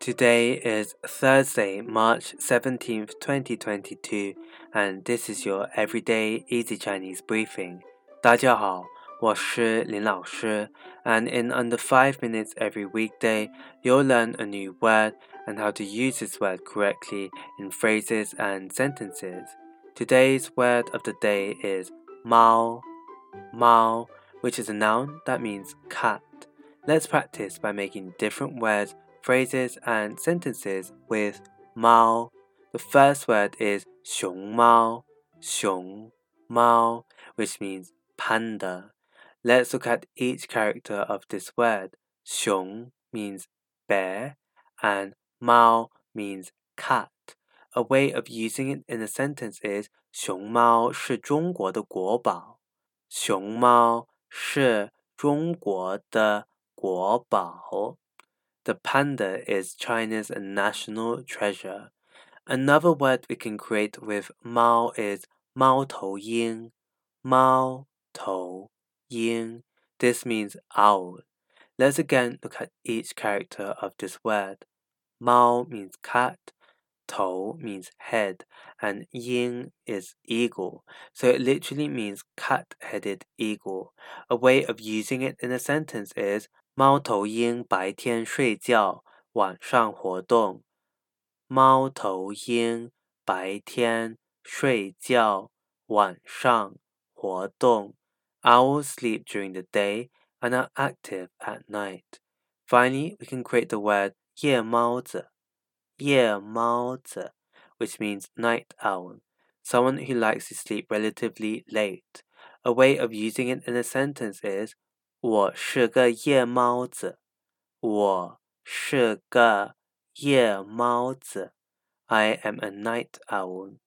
Today is Thursday, March 17th, 2022, and this is your everyday easy Chinese briefing. 大家好，我是林老师, and in under 5 minutes every weekday, you'll learn a new word and how to use this word correctly in phrases and sentences. Today's word of the day is mao, mao, which is a noun that means cat. Let's practice by making different words phrases and sentences with mao. The first word is 熊猫,熊猫, which means panda. Let's look at each character of this word. 熊 means bear and mao means cat. A way of using it in a sentence is 熊猫是中国的国宝。熊猫是中国的国宝。 The panda is China's national treasure. Another word we can create with Mao is Mao Tou Ying. Mao Tou Ying. This means owl. Let's again look at each character of this word. Mao means cat, Tou means head, and Ying is eagle. So it literally means cat headed eagle. A way of using it in a sentence is 猫头鹰白天睡觉，晚上活动。猫头鹰白天睡觉，晚上活动。Owls sleep during the day and are active at night. Finally, we can create the word 夜猫子,夜猫子, which means night owl, someone who likes to sleep relatively late. A way of using it in a sentence is 我是个夜猫子，我是个夜猫子。I am a night owl.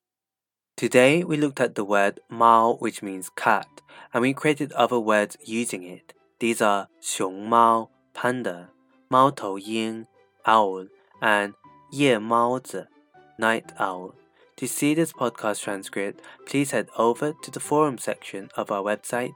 Today we looked at the word mao, which means cat, and we created other words using it. These are 熊猫 panda, 猫头鹰 owl, and 夜猫子 night owl. To see this podcast transcript, please head over to the forum section of our website